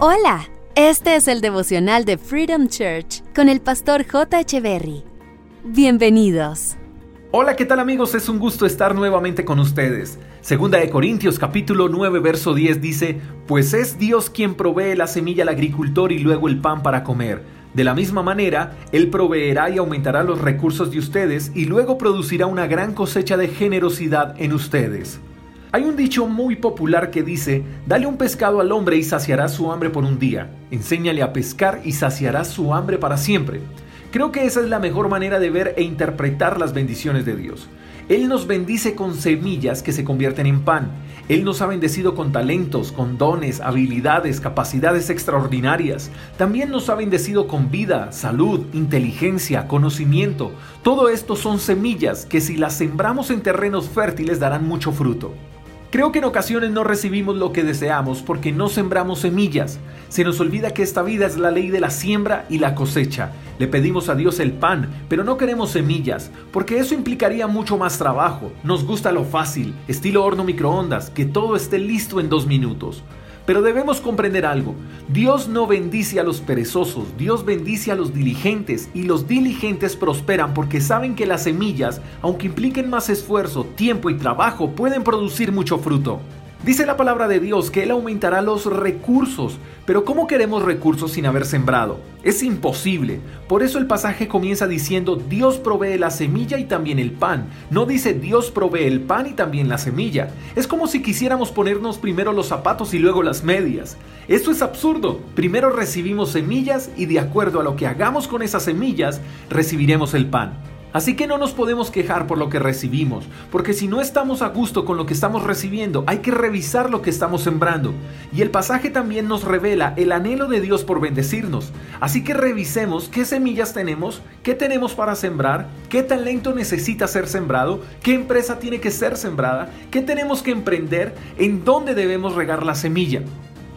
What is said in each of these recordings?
Hola, este es el devocional de Freedom Church con el pastor J. Echeverry. Bienvenidos. Hola, ¿qué tal amigos? Es un gusto estar nuevamente con ustedes. Segunda de Corintios capítulo 9 verso 10 dice, Pues es Dios quien provee la semilla al agricultor y luego el pan para comer. De la misma manera, Él proveerá y aumentará los recursos de ustedes y luego producirá una gran cosecha de generosidad en ustedes. Hay un dicho muy popular que dice, dale un pescado al hombre y saciará su hambre por un día, enséñale a pescar y saciará su hambre para siempre. Creo que esa es la mejor manera de ver e interpretar las bendiciones de Dios. Él nos bendice con semillas que se convierten en pan. Él nos ha bendecido con talentos, con dones, habilidades, capacidades extraordinarias. También nos ha bendecido con vida, salud, inteligencia, conocimiento. Todo esto son semillas que si las sembramos en terrenos fértiles darán mucho fruto. Creo que en ocasiones no recibimos lo que deseamos porque no sembramos semillas. Se nos olvida que esta vida es la ley de la siembra y la cosecha. Le pedimos a Dios el pan, pero no queremos semillas, porque eso implicaría mucho más trabajo. Nos gusta lo fácil, estilo horno microondas, que todo esté listo en dos minutos. Pero debemos comprender algo. Dios no bendice a los perezosos, Dios bendice a los diligentes y los diligentes prosperan porque saben que las semillas, aunque impliquen más esfuerzo, tiempo y trabajo, pueden producir mucho fruto. Dice la palabra de Dios que Él aumentará los recursos, pero ¿cómo queremos recursos sin haber sembrado? Es imposible. Por eso el pasaje comienza diciendo Dios provee la semilla y también el pan. No dice Dios provee el pan y también la semilla. Es como si quisiéramos ponernos primero los zapatos y luego las medias. Esto es absurdo. Primero recibimos semillas y de acuerdo a lo que hagamos con esas semillas, recibiremos el pan. Así que no nos podemos quejar por lo que recibimos, porque si no estamos a gusto con lo que estamos recibiendo, hay que revisar lo que estamos sembrando. Y el pasaje también nos revela el anhelo de Dios por bendecirnos. Así que revisemos qué semillas tenemos, qué tenemos para sembrar, qué talento necesita ser sembrado, qué empresa tiene que ser sembrada, qué tenemos que emprender, en dónde debemos regar la semilla.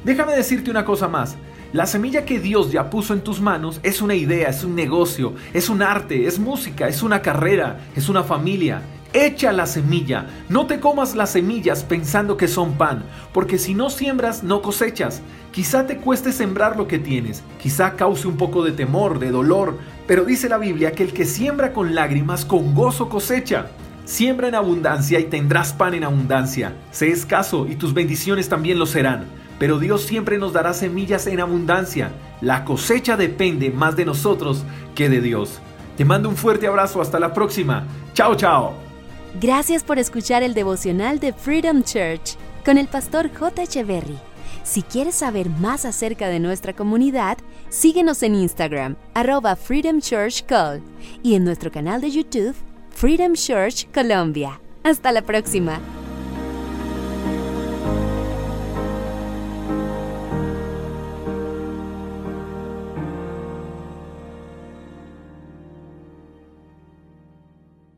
Déjame decirte una cosa más. La semilla que Dios ya puso en tus manos es una idea, es un negocio, es un arte, es música, es una carrera, es una familia. Echa la semilla, no te comas las semillas pensando que son pan, porque si no siembras no cosechas. Quizá te cueste sembrar lo que tienes, quizá cause un poco de temor, de dolor, pero dice la Biblia que el que siembra con lágrimas, con gozo cosecha. Siembra en abundancia y tendrás pan en abundancia. Sé escaso y tus bendiciones también lo serán pero Dios siempre nos dará semillas en abundancia. La cosecha depende más de nosotros que de Dios. Te mando un fuerte abrazo, hasta la próxima. Chao, chao. Gracias por escuchar el devocional de Freedom Church con el pastor J. Echeverry. Si quieres saber más acerca de nuestra comunidad, síguenos en Instagram, arroba Freedom Church y en nuestro canal de YouTube, Freedom Church Colombia. Hasta la próxima.